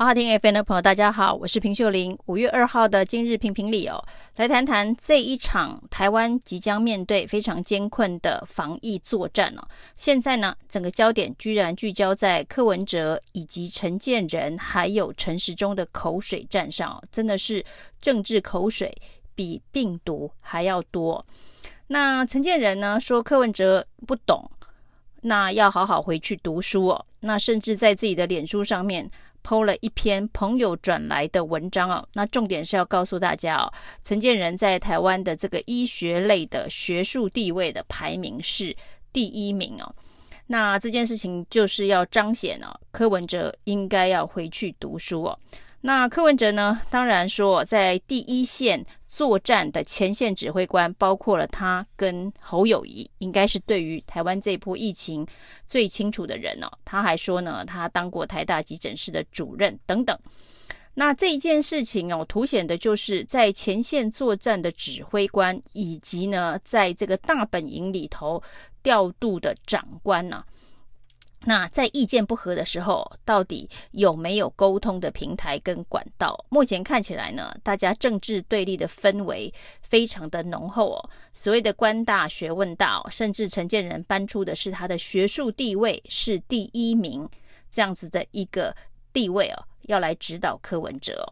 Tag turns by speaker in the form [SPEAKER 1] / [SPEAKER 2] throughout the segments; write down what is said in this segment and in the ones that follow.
[SPEAKER 1] 好好听 FM 的朋友，大家好，我是平秀玲。五月二号的今日评评理哦，来谈谈这一场台湾即将面对非常艰困的防疫作战哦。现在呢，整个焦点居然聚焦在柯文哲以及陈建仁还有陈时中的口水战上哦，真的是政治口水比病毒还要多。那陈建仁呢说柯文哲不懂，那要好好回去读书哦。那甚至在自己的脸书上面。剖了一篇朋友转来的文章哦，那重点是要告诉大家哦，陈建仁在台湾的这个医学类的学术地位的排名是第一名哦。那这件事情就是要彰显哦，柯文哲应该要回去读书哦。那柯文哲呢，当然说在第一线作战的前线指挥官，包括了他跟侯友宜，应该是对于台湾这波疫情最清楚的人哦。他还说呢，他当过台大急诊室的主任等等。那这一件事情哦，凸显的就是在前线作战的指挥官，以及呢，在这个大本营里头调度的长官呐、那在意见不合的时候，到底有没有沟通的平台跟管道？目前看起来呢，大家政治对立的氛围非常的浓厚哦。所谓的官大学问大，甚至陈建仁搬出的是他的学术地位是第一名这样子的一个地位哦，要来指导柯文哲。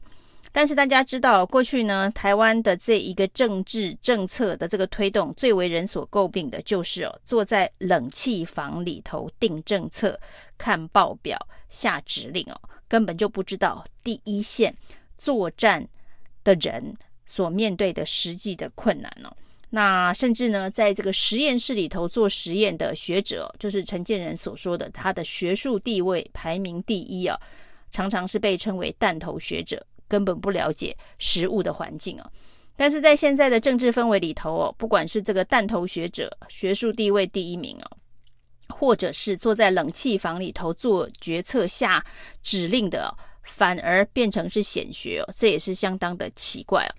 [SPEAKER 1] 但是大家知道，过去呢，台湾的这一个政治政策的这个推动，最为人所诟病的就是哦，坐在冷气房里头定政策、看报表、下指令哦，根本就不知道第一线作战的人所面对的实际的困难哦。那甚至呢，在这个实验室里头做实验的学者，就是陈建仁所说的，他的学术地位排名第一啊，常常是被称为弹头学者。根本不了解实物的环境哦，但是在现在的政治氛围里头哦，不管是这个弹头学者、学术地位第一名哦，或者是坐在冷气房里头做决策、下指令的，反而变成是显学哦，这也是相当的奇怪哦。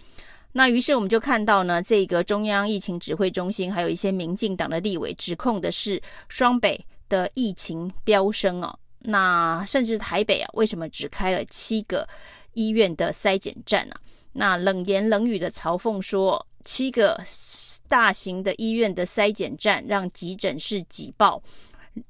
[SPEAKER 1] 那于是我们就看到呢，这个中央疫情指挥中心还有一些民进党的立委指控的是双北的疫情飙升哦，那甚至台北啊，为什么只开了七个？医院的筛检站啊，那冷言冷语的嘲讽说，七个大型的医院的筛检站让急诊室挤爆、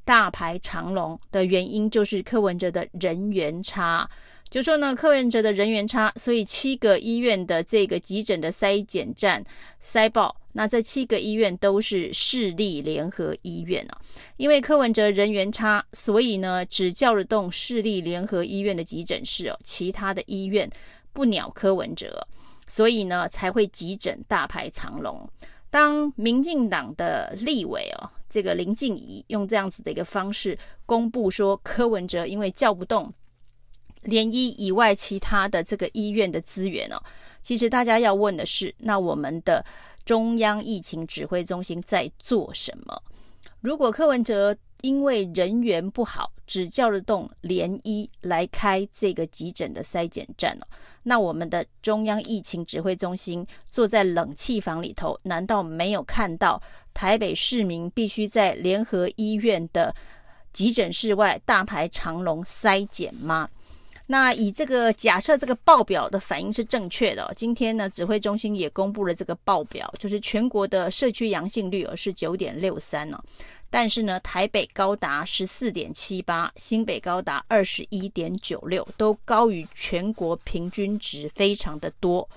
[SPEAKER 1] 大排长龙的原因，就是柯文哲的人员差。就说呢，柯文哲的人缘差，所以七个医院的这个急诊的筛检站塞爆。那这七个医院都是市立联合医院啊，因为柯文哲人缘差，所以呢只叫得动市立联合医院的急诊室哦，其他的医院不鸟柯文哲，所以呢才会急诊大排长龙。当民进党的立委哦，这个林静怡用这样子的一个方式公布说，柯文哲因为叫不动。联医以外，其他的这个医院的资源哦，其实大家要问的是，那我们的中央疫情指挥中心在做什么？如果柯文哲因为人缘不好，只叫得动联医来开这个急诊的筛检站哦，那我们的中央疫情指挥中心坐在冷气房里头，难道没有看到台北市民必须在联合医院的急诊室外大排长龙筛检吗？那以这个假设，这个报表的反应是正确的。今天呢，指挥中心也公布了这个报表，就是全国的社区阳性率是九点六三呢，但是呢，台北高达十四点七八，新北高达二十一点九六，都高于全国平均值，非常的多。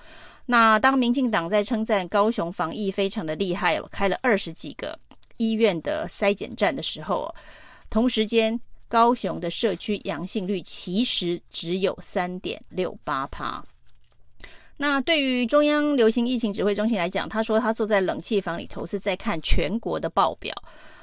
[SPEAKER 1] 那当民进党在称赞高雄防疫非常的厉害哦，开了二十几个医院的筛检站的时候，同时间。高雄的社区阳性率其实只有三点六八趴。那对于中央流行疫情指挥中心来讲，他说他坐在冷气房里头是在看全国的报表。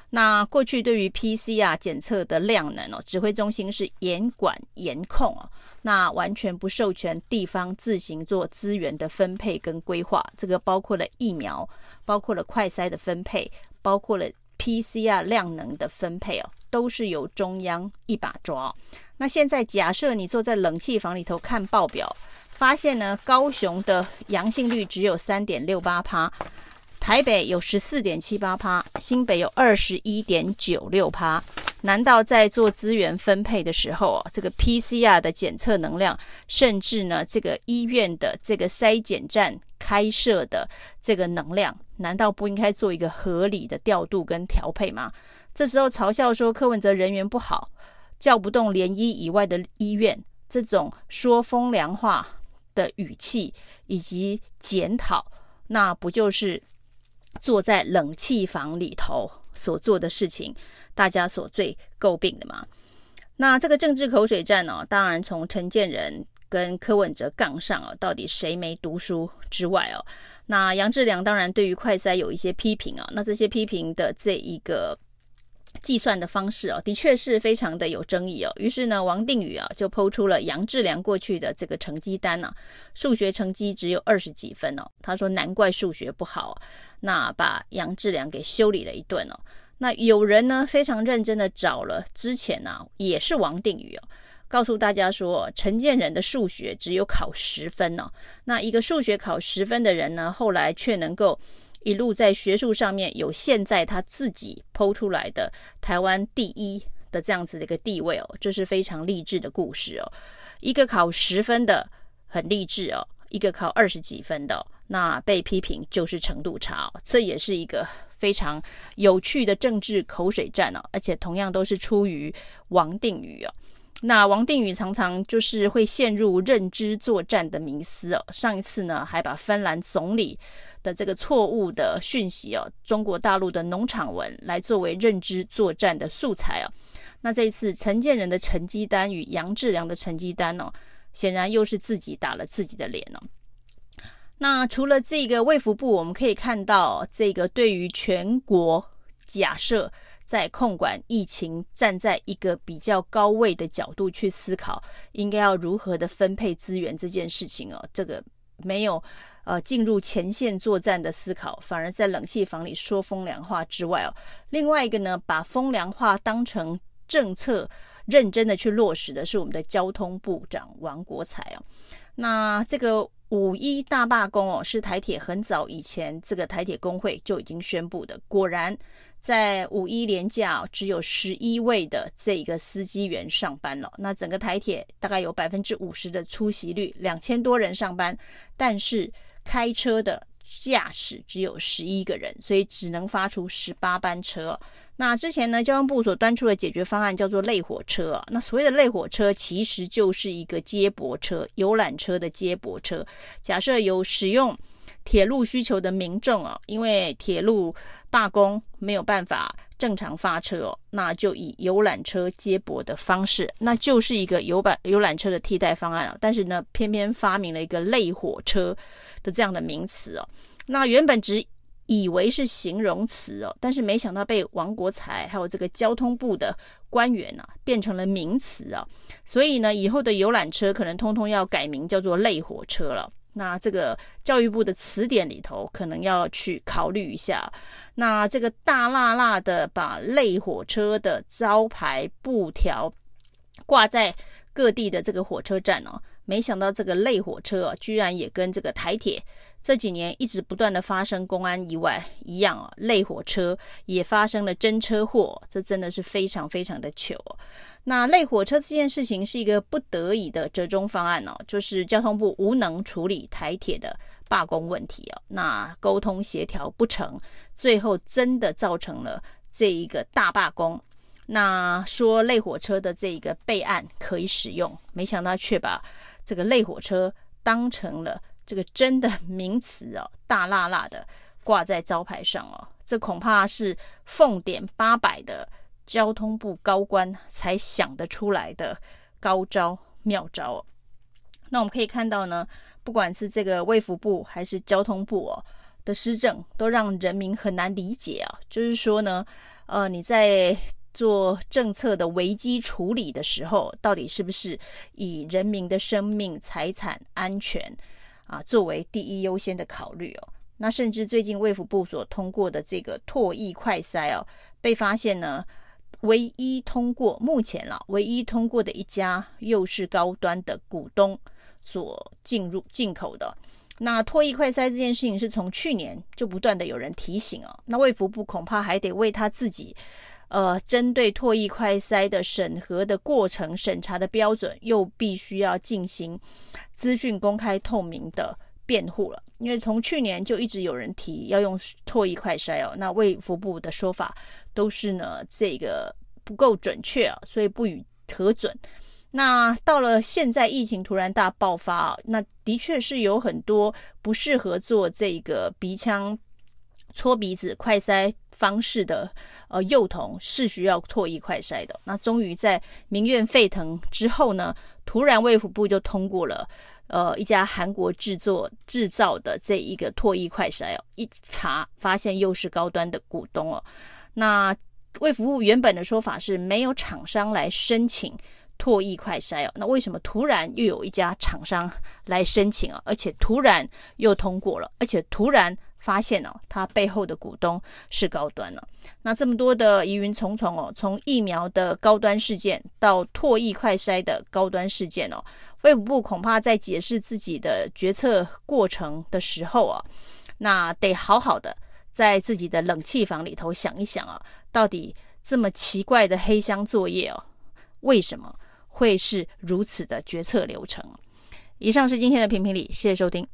[SPEAKER 1] 那过去对于 PCR 检测的量能哦，指挥中心是严管严控哦，那完全不授权地方自行做资源的分配跟规划。这个包括了疫苗，包括了快筛的分配，包括了 PCR 量能的分配哦。都是由中央一把抓。那现在假设你坐在冷气房里头看报表，发现呢，高雄的阳性率只有三点六八趴，台北有十四点七八趴，新北有二十一点九六趴。难道在做资源分配的时候啊，这个 PCR 的检测能量，甚至呢，这个医院的这个筛检站开设的这个能量，难道不应该做一个合理的调度跟调配吗？这时候嘲笑说柯文哲人缘不好，叫不动连医以外的医院，这种说风凉话的语气以及检讨，那不就是坐在冷气房里头所做的事情？大家所最诟病的嘛，那这个政治口水战呢、哦，当然从陈建仁跟柯文哲杠上啊，到底谁没读书之外哦，那杨志良当然对于快筛有一些批评啊，那这些批评的这一个计算的方式哦，的确是非常的有争议哦。于是呢，王定宇啊就抛出了杨志良过去的这个成绩单啊，数学成绩只有二十几分哦，他说难怪数学不好，那把杨志良给修理了一顿哦。那有人呢非常认真的找了之前呢、也是王定宇哦，告诉大家说陈建仁的数学只有考十分哦。那一个数学考十分的人呢，后来却能够一路在学术上面有现在他自己剖出来的台湾第一的这样子的一个地位哦，这是非常励志的故事哦。一个考十分的很励志哦，一个考二十几分的、那被批评就是程度差哦，这也是一个非常有趣的政治口水战哦，而且同样都是出于王定宇哦。那王定宇常常就是会陷入认知作战的迷思哦。上一次呢，还把芬兰总理的这个错误的讯息哦，中国大陆的农场文来作为认知作战的素材哦。那这一次陈建仁的成绩单与杨志良的成绩单哦，显然又是自己打了自己的脸哦。那除了这个卫福部，我们可以看到这个对于全国假设在控管疫情，站在一个比较高位的角度去思考，应该要如何的分配资源这件事情哦，这个没有呃进入前线作战的思考，反而在冷气房里说风凉话之外哦，另外一个呢，把风凉话当成政策，认真的去落实的是我们的交通部长王国材哦，那这个。五一大罢工哦，是台铁很早以前这个台铁工会就已经宣布的。果然，在五一连假只有十一位的这个司机员上班了。那整个台铁大概有百分之五十的出席率，两千多人上班，但是开车的驾驶只有十一个人，所以只能发出十八班车。那之前呢，交通部所端出的解决方案叫做类火车啊。那所谓的类火车，其实就是一个接驳车、游览车的接驳车。假设有使用铁路需求的民众啊，因为铁路罢工没有办法正常发车哦，那就以游览车接驳的方式，那就是一个游览游览车的替代方案啊。但是呢，偏偏发明了一个类火车的这样的名词哦。那原本只以为是形容词哦，但是没想到被王国材还有这个交通部的官员啊变成了名词啊，所以呢，以后的游览车可能通通要改名叫做类火车了。那这个教育部的词典里头可能要去考虑一下。那这个大辣辣的把类火车的招牌布条挂在各地的这个火车站哦，没想到这个类火车啊，居然也跟这个台铁。这几年一直不断的发生公安意外一样啊，类火车也发生了真车祸，这真的是非常非常的糗。那类火车这件事情是一个不得已的折中方案哦，就是交通部无能处理台铁的罢工问题哦，那沟通协调不成，最后真的造成了这一个大罢工。那说类火车的这一个备案可以使用，没想到却把这个类火车当成了。这个真的名词哦，大辣辣的挂在招牌上哦，这恐怕是奉点八百的交通部高官才想得出来的高招妙招哦。那我们可以看到呢，不管是这个卫福部还是交通部哦的施政，都让人民很难理解啊。就是说呢，呃，你在做政策的危机处理的时候，到底是不是以人民的生命、财产安全？啊，作为第一优先的考虑哦，那甚至最近卫福部所通过的这个唾液快筛哦，被发现呢，唯一通过目前了，唯一通过的一家又是高端的股东所进入进口的。那唾液快筛这件事情是从去年就不断的有人提醒哦，那卫福部恐怕还得为他自己，呃，针对唾液快筛的审核的过程、审查的标准，又必须要进行资讯公开透明的辩护了。因为从去年就一直有人提要用唾液快筛哦，那卫福部的说法都是呢，这个不够准确啊，所以不予核准。那到了现在，疫情突然大爆发啊，那的确是有很多不适合做这个鼻腔搓鼻子快筛方式的呃幼童是需要唾液快筛的。那终于在民怨沸腾之后呢，突然卫福部就通过了呃一家韩国制作制造的这一个唾液快筛哦，一查发现又是高端的股东哦。那卫福部原本的说法是没有厂商来申请。唾液快筛哦，那为什么突然又有一家厂商来申请啊？而且突然又通过了，而且突然发现哦，它背后的股东是高端了。那这么多的疑云重重哦，从疫苗的高端事件到唾液快筛的高端事件哦，卫福部恐怕在解释自己的决策过程的时候啊，那得好好的在自己的冷气房里头想一想啊，到底这么奇怪的黑箱作业哦，为什么？会是如此的决策流程。以上是今天的评评理，谢谢收听。